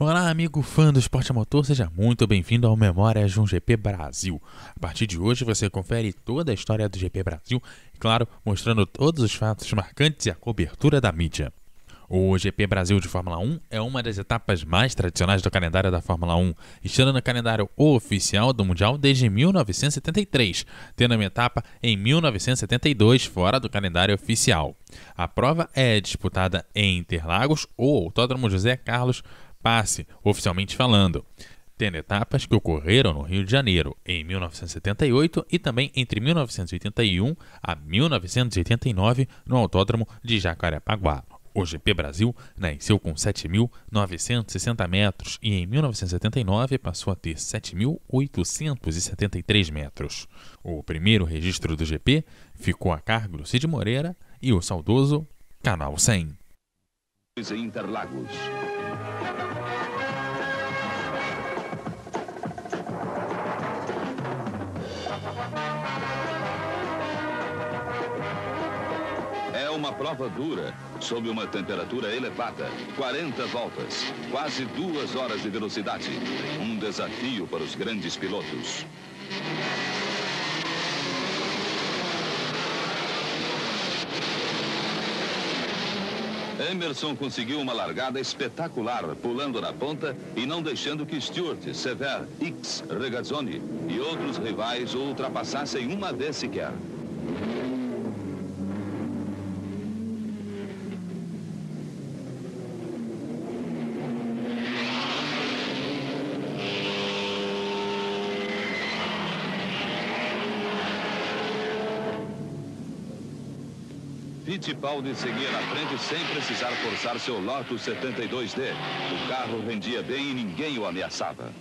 Olá, amigo fã do esporte a motor, seja muito bem-vindo ao Memórias de um GP Brasil. A partir de hoje você confere toda a história do GP Brasil claro, mostrando todos os fatos marcantes e a cobertura da mídia. O GP Brasil de Fórmula 1 é uma das etapas mais tradicionais do calendário da Fórmula 1, estando no calendário oficial do Mundial desde 1973, tendo uma etapa em 1972 fora do calendário oficial. A prova é disputada em Interlagos ou Autódromo José Carlos Passe, oficialmente falando tendo etapas que ocorreram no Rio de Janeiro em 1978 e também entre 1981 a 1989 no Autódromo de Jacarepaguá. O GP Brasil nasceu com 7.960 metros e em 1979 passou a ter 7.873 metros. O primeiro registro do GP ficou a cargo do Cid Moreira e o saudoso Canal 100. Interlagos. uma prova dura, sob uma temperatura elevada, 40 voltas, quase duas horas de velocidade. Um desafio para os grandes pilotos. Emerson conseguiu uma largada espetacular, pulando na ponta e não deixando que Stewart, Sever, X, Regazzoni e outros rivais o ultrapassassem uma vez sequer. Fittipaldi seguia na frente sem precisar forçar seu Lotus 72D. O carro rendia bem e ninguém o ameaçava.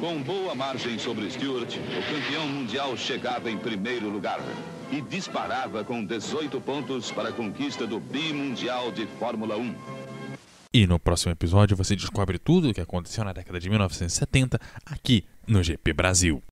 Com boa margem sobre Stewart, o campeão mundial chegava em primeiro lugar e disparava com 18 pontos para a conquista do bimundial de Fórmula 1. E no próximo episódio você descobre tudo o que aconteceu na década de 1970 aqui no GP Brasil.